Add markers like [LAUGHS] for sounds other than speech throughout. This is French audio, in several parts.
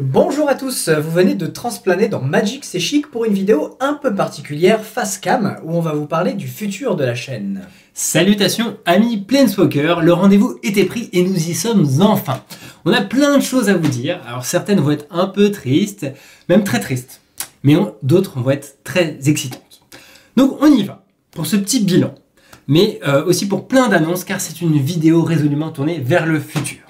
Bonjour à tous, vous venez de transplaner dans Magic C'est Chic pour une vidéo un peu particulière face cam où on va vous parler du futur de la chaîne. Salutations amis Planeswalker, le rendez-vous était pris et nous y sommes enfin. On a plein de choses à vous dire, alors certaines vont être un peu tristes, même très tristes, mais d'autres vont être très excitantes. Donc on y va pour ce petit bilan, mais euh, aussi pour plein d'annonces car c'est une vidéo résolument tournée vers le futur.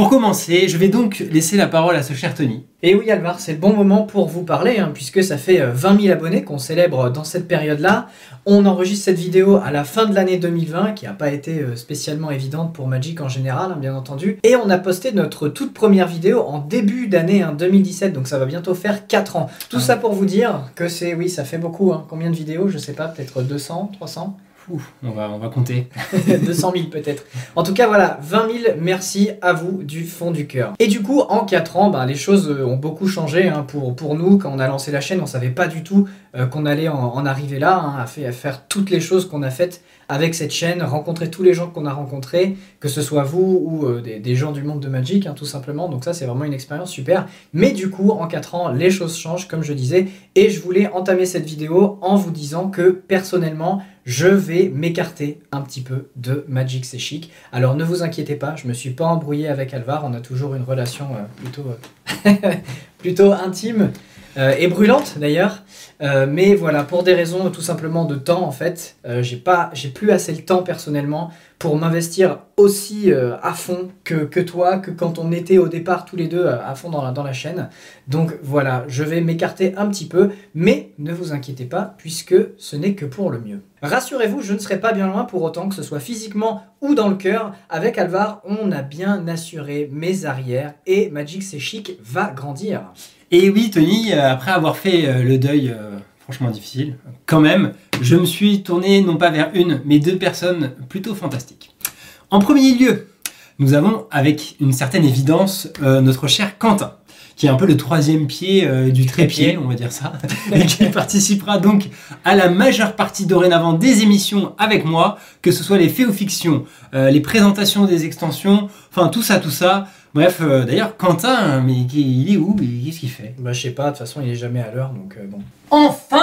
Pour commencer, je vais donc laisser la parole à ce cher Tony. Et oui Alvar, c'est le bon moment pour vous parler, hein, puisque ça fait 20 euh, 000 abonnés qu'on célèbre dans cette période-là. On enregistre cette vidéo à la fin de l'année 2020, qui n'a pas été euh, spécialement évidente pour Magic en général, hein, bien entendu. Et on a posté notre toute première vidéo en début d'année 2017, hein, donc ça va bientôt faire 4 ans. Tout ah. ça pour vous dire que c'est, oui, ça fait beaucoup. Combien de vidéos? Je sais pas, peut-être 200, 300 on va, on va compter. [LAUGHS] 200 000 peut-être. En tout cas, voilà, 20 000 merci à vous du fond du cœur. Et du coup, en 4 ans, ben, les choses ont beaucoup changé hein, pour, pour nous. Quand on a lancé la chaîne, on savait pas du tout euh, qu'on allait en, arriver là, hein, à, faire toutes les choses qu'on a faites avec cette chaîne, rencontrer tous les gens qu'on a rencontrés, que ce soit vous ou euh, des, gens du monde de Magic, hein, tout simplement. Donc ça, c'est vraiment une expérience super. Mais du coup, en 4 ans, les choses changent, comme je disais. Et je voulais entamer cette vidéo en vous disant que personnellement, je vais m'écarter un petit peu de Magic C'est Chic. Alors ne vous inquiétez pas, je me suis pas embrouillé avec Alvar, on a toujours une relation euh, plutôt, [LAUGHS] plutôt intime. Euh, et brûlante d'ailleurs. Euh, mais voilà, pour des raisons tout simplement de temps en fait, euh, j'ai pas, j'ai plus assez le temps personnellement pour m'investir aussi à fond que, toi, que quand on était au départ tous les deux à fond dans la, dans la chaîne. Donc voilà, je vais m'écarter un petit peu, mais ne vous inquiétez pas puisque ce n'est que pour le mieux. Rassurez-vous, je ne serai pas bien loin pour autant que ce soit physiquement ou dans le cœur. Avec Alvar, on a bien assuré mes arrières et Magic C'est Chic va grandir. Et oui, Tony, euh, après avoir fait euh, le deuil euh, franchement difficile, quand même, je me suis tourné non pas vers une, mais deux personnes plutôt fantastiques. En premier lieu, nous avons avec une certaine évidence notre cher Quentin qui est un peu le troisième pied du trépied, on va dire ça, [LAUGHS] et qui participera donc à la majeure partie dorénavant des émissions avec moi, que ce soit les faits ou fictions, les présentations des extensions, enfin tout ça, tout ça. Bref, euh, d'ailleurs, Quentin, mais il est où Qu'est-ce qu'il fait? Bah, je sais pas, de toute façon, il est jamais à l'heure, donc euh, bon. Enfin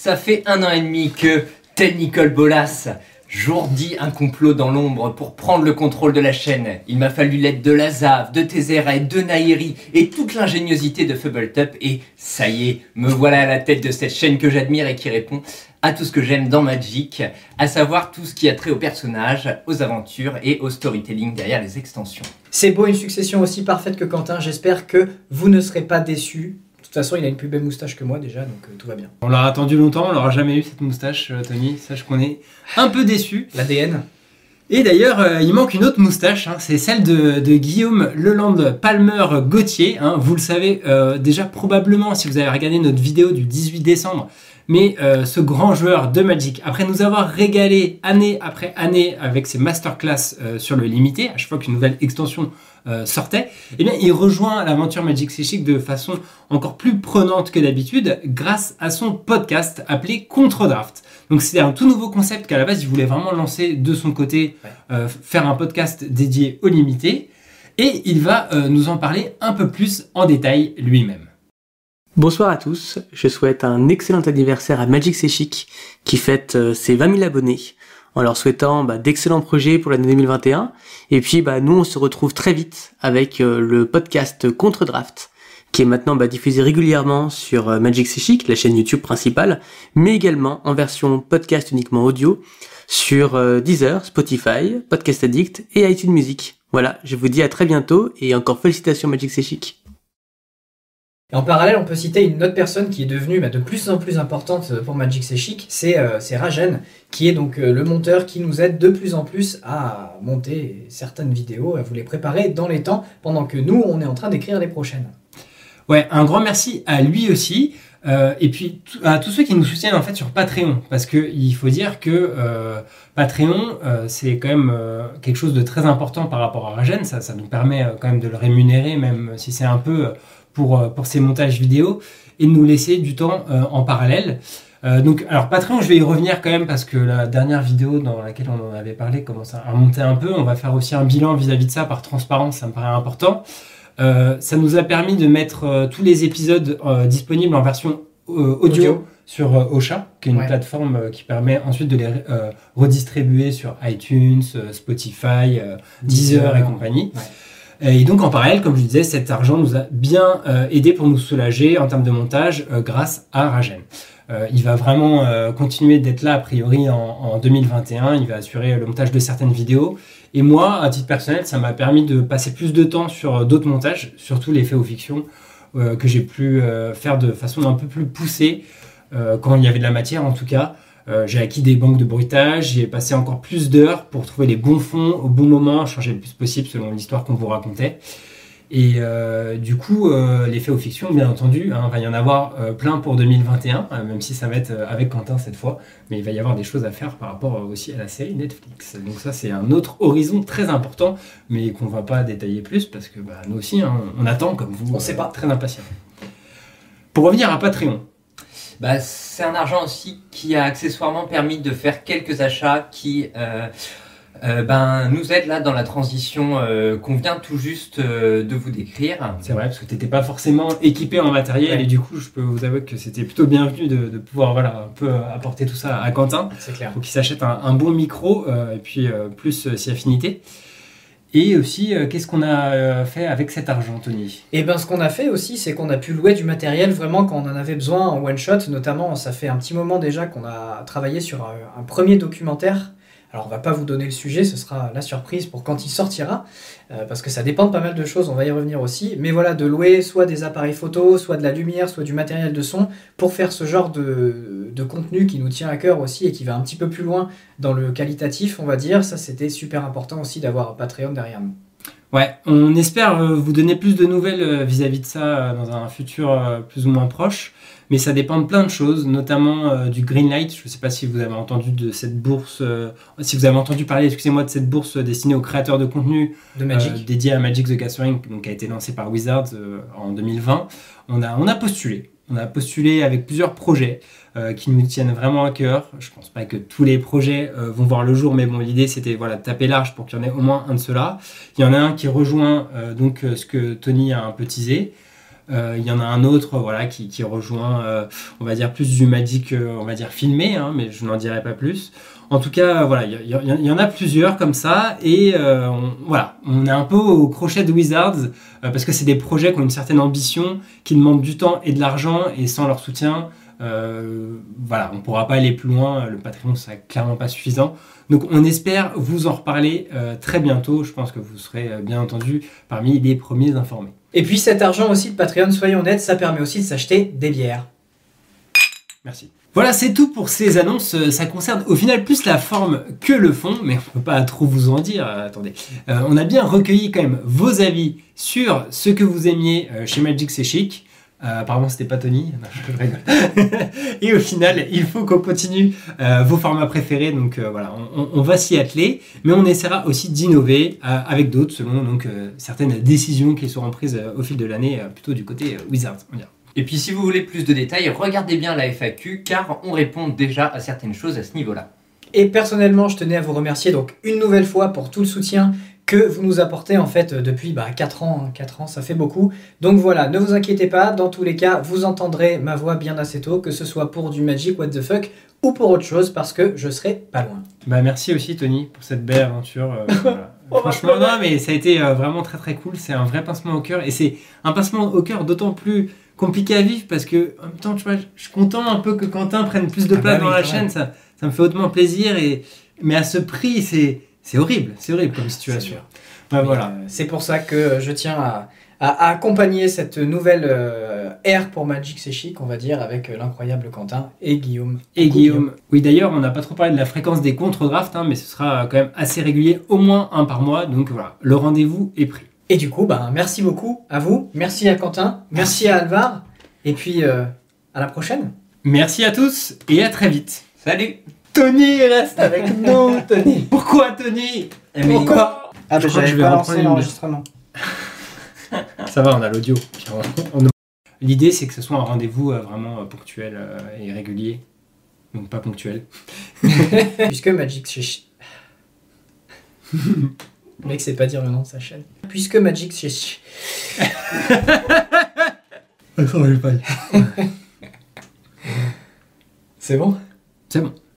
Ça fait un an et demi que, tel Nicole Bolas, jourdit un complot dans l'ombre pour prendre le contrôle de la chaîne. Il m'a fallu l'aide de Lazave, de Tézéra de Nairi et toute l'ingéniosité de Fubbletop et ça y est, me voilà à la tête de cette chaîne que j'admire et qui répond à tout ce que j'aime dans Magic, à savoir tout ce qui a trait aux personnages, aux aventures et au storytelling derrière les extensions. C'est beau, une succession aussi parfaite que Quentin. J'espère que vous ne serez pas déçus. De toute façon, il a une plus belle moustache que moi déjà, donc euh, tout va bien. On l'a attendu longtemps, on n'aura jamais eu cette moustache, euh, Tony. Sache qu'on est un peu déçus. L'ADN. Et d'ailleurs, euh, il manque une autre moustache, hein. c'est celle de, Guillaume Leland Palmer Gauthier. Hein. Vous le savez déjà probablement si vous avez regardé notre vidéo du 18 décembre mais euh, ce grand joueur de Magic, après nous avoir régalé année après année avec ses masterclass euh, sur le limité, à chaque fois qu'une nouvelle extension euh, sortait, eh bien, il rejoint l'aventure Magic Psychic de façon encore plus prenante que d'habitude grâce à son podcast appelé Contre-Draft. Donc c'est un tout nouveau concept qu'à la base il voulait vraiment lancer de son côté, faire un podcast dédié au limité, et il va nous en parler un peu plus en détail lui-même. Bonsoir à tous, je souhaite un excellent anniversaire à Magic C'est qui fête euh, ses 20 000 abonnés en leur souhaitant bah, d'excellents projets pour l'année 2021. Et puis bah, nous on se retrouve très vite avec euh, le podcast Contre Draft qui est maintenant bah, diffusé régulièrement sur euh, Magic C'est la chaîne YouTube principale, mais également en version podcast uniquement audio sur Deezer, Spotify, Podcast Addict et iTunes Music. Voilà, je vous dis à très bientôt et encore félicitations Magic C'est et en parallèle, on peut citer une autre personne qui est devenue bah, de plus en plus importante pour Magic C'est Chic, c'est euh, Rajen, qui est donc euh, le monteur qui nous aide de plus en plus à monter certaines vidéos, à vous les préparer dans les temps, pendant que nous, on est en train d'écrire les prochaines. Ouais, un grand merci à lui aussi. Euh, et puis à tous ceux qui nous soutiennent en fait sur Patreon, parce qu'il faut dire que Patreon c'est quand même quelque chose de très important par rapport à Rajen, ça, ça nous permet quand même de le rémunérer, même si c'est un peu pour, euh, pour ces montages vidéo et de nous laisser du temps euh, en parallèle. Euh, donc, alors Patreon, je vais y revenir quand même parce que la dernière vidéo dans laquelle on en avait parlé commence à remonter un peu. On va faire aussi un bilan vis-à-vis de ça par transparence, ça me paraît important. Euh, ça nous a permis de mettre euh, tous les épisodes disponibles en version audio, Audio. sur Ocha, qui est une Ouais. plateforme qui permet ensuite de les redistribuer sur iTunes, Spotify, Deezer et compagnie. Et donc en parallèle, comme je disais, cet argent nous a bien euh, aidé pour nous soulager en termes de montage euh, grâce à Ragen. Euh, il va vraiment euh, continuer d'être là a priori en, en 2021. Il va assurer le montage de certaines vidéos. Et moi, à titre personnel, ça m'a permis de passer plus de temps sur euh, d'autres montages, surtout les faits ou fictions, euh, que j'ai pu euh, faire de façon un peu plus poussée euh, quand il y avait de la matière en tout cas. Euh, j'ai acquis des banques de bruitage, j'ai passé encore plus d'heures pour trouver les bons fonds au bon moment, changer le plus possible selon l'histoire qu'on vous racontait. Et euh, du coup, euh, les faits aux fictions, bien entendu, hein, va y en avoir euh, plein pour 2021, euh, même si ça va être avec Quentin cette fois, mais il va y avoir des choses à faire par rapport aussi à la série Netflix. Donc ça, c'est un autre horizon très important, mais qu'on va pas détailler plus parce que bah, nous aussi, hein, on attend comme vous, On sait pas. très impatients. Pour revenir à Patreon, Bah, c'est un argent aussi qui a accessoirement permis de faire quelques achats qui euh, euh, ben, nous aident là dans la transition euh, qu'on vient tout juste euh, de vous décrire. C'est vrai, parce que tu n'étais pas forcément équipé en matériel Ouais. et du coup, je peux vous avouer que c'était plutôt bienvenu de, de pouvoir voilà, un peu apporter tout ça à Quentin. C'est clair. faut qu'il s'achète un, un bon micro euh, et puis euh, plus si affinité. Et aussi, euh, qu'est-ce qu'on a euh, fait avec cet argent, Tony? Et ben ce qu'on a fait aussi, c'est qu'on a pu louer du matériel vraiment quand on en avait besoin en one shot. Notamment, ça fait un petit moment déjà qu'on a travaillé sur un, un premier documentaire. Alors on va pas vous donner le sujet, ce sera la surprise pour quand il sortira, euh, parce que ça dépend de pas mal de choses, on va y revenir aussi. Mais voilà, de louer soit des appareils photo, soit de la lumière, soit du matériel de son, pour faire ce genre de, de contenu qui nous tient à cœur aussi et qui va un petit peu plus loin dans le qualitatif, on va dire. Ça c'était super important aussi d'avoir Patreon derrière nous. Ouais, on espère euh, vous donner plus de nouvelles euh, vis-à-vis de ça euh, dans un futur plus ou moins proche, mais ça dépend de plein de choses, notamment du Greenlight. Je ne sais pas si vous avez entendu de cette bourse, si vous avez entendu parler, excusez-moi, de cette bourse destinée aux créateurs de contenu De Magic. euh, dédié à Magic the Gathering, donc qui a été lancé par Wizards euh, en 2020. On a, on a postulé. On a postulé avec plusieurs projets euh, qui nous tiennent vraiment à cœur. Je pense pas que tous les projets euh, vont voir le jour, mais bon, l'idée c'était voilà de taper large pour qu'il y en ait au moins un de ceux-là. Il y en a un qui rejoint euh, donc ce que Tony a un peu teasé. Euh, il y en a un autre voilà qui, qui rejoint euh, on va dire plus du Magic on va dire filmé hein, mais je n'en dirai pas plus. En tout cas voilà il y, en a plusieurs comme ça et euh, on, voilà on est un peu au crochet de Wizards euh, parce que c'est des projets qui ont une certaine ambition qui demandent du temps et de l'argent et sans leur soutien euh, voilà on pourra pas aller plus loin le Patreon ça clairement pas suffisant. Donc on espère vous en reparler euh, très bientôt. Je pense que vous serez bien entendu parmi les premiers informés Et puis cet argent aussi de Patreon, soyons honnêtes, ça permet aussi de s'acheter des bières. Merci. Voilà, c'est tout pour ces annonces. Euh, Ça concerne au final plus la forme que le fond, mais on peut pas trop vous en dire. Euh, attendez, Euh, on a bien recueilli quand même vos avis sur ce que vous aimiez chez Magic C'est Chic. Euh, apparemment, c'était pas Tony. Non, je rigole. [LAUGHS] Et au final, il faut qu'on continue euh, vos formats préférés. Donc euh, voilà, on, va s'y atteler, mais on essaiera aussi d'innover euh, avec d'autres selon donc euh, certaines décisions qui seront prises euh, au fil de l'année, euh, plutôt du côté euh, Wizards. on. Et puis si vous voulez plus de détails, regardez bien la FAQ car on répond déjà à certaines choses à ce niveau-là. Et personnellement, je tenais à vous remercier donc une nouvelle fois pour tout le soutien que vous nous apportez en fait euh, depuis bah, 4 ans. hein. 4 ans, ça fait beaucoup. Donc voilà, ne vous inquiétez pas, dans tous les cas, vous entendrez ma voix bien assez tôt, que ce soit pour du Magic What the Fuck ou pour autre chose, parce que je serai pas loin. Bah merci aussi Tony pour cette belle aventure. euh, [LAUGHS] voilà. Franchement, non, mais ça a été euh, vraiment très très cool. C'est un vrai pincement au cœur et c'est un pincement au cœur d'autant plus compliqué à vivre parce que en même temps, tu vois, je suis content un peu que Quentin prenne plus de Ah place bah dans oui, la chaîne. Ça, ça me fait hautement plaisir et mais à ce prix, c'est c'est horrible, c'est horrible comme situation. voilà. euh, C'est pour ça que je tiens à, accompagner cette nouvelle euh, ère pour Magic C'est Chic, on va dire, avec euh, l'incroyable Quentin et Guillaume. Et Coucou, Guillaume, oui d'ailleurs, on n'a pas trop parlé de la fréquence des contre-drafts, hein, mais ce sera quand même assez régulier, au moins un par mois. Donc voilà, le rendez-vous est pris. Et du coup, ben, merci beaucoup à vous, merci à Quentin, merci à Alvar, et puis euh, à la prochaine. Merci à tous et à très vite. Salut Tony reste avec nous, Tony. Pourquoi Tony? Pourquoi? Ah, Je crois que je vais reprendre une- l'enregistrement. Ça va, on a l'audio. On- L'idée, c'est que ce soit un rendez-vous euh, vraiment euh, ponctuel euh, et régulier. Donc pas ponctuel. [LAUGHS] Puisque Magic C'est. [LAUGHS] Le mec sait pas dire le nom de sa chaîne. Puisque Magic Chichi. [LAUGHS] C'est bon? C'est bon.